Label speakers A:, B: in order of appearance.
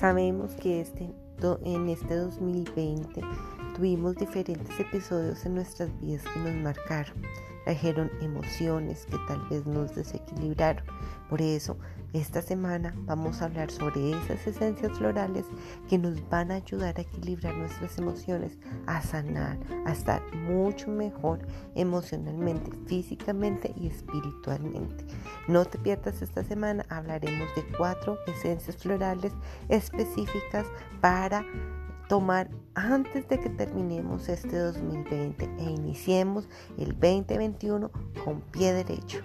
A: Sabemos que este, en este 2020 tuvimos diferentes episodios en nuestras vidas que nos marcaron, trajeron emociones que tal vez nos desequilibraron. Por eso, esta semana vamos a hablar sobre esas esencias florales que nos van a ayudar a equilibrar nuestras emociones, a sanar, a estar mucho mejor emocionalmente, físicamente y espiritualmente. No te pierdas esta semana, hablaremos de cuatro esencias florales específicas para tomar antes de que terminemos este 2020 e iniciemos el 2021 con pie derecho.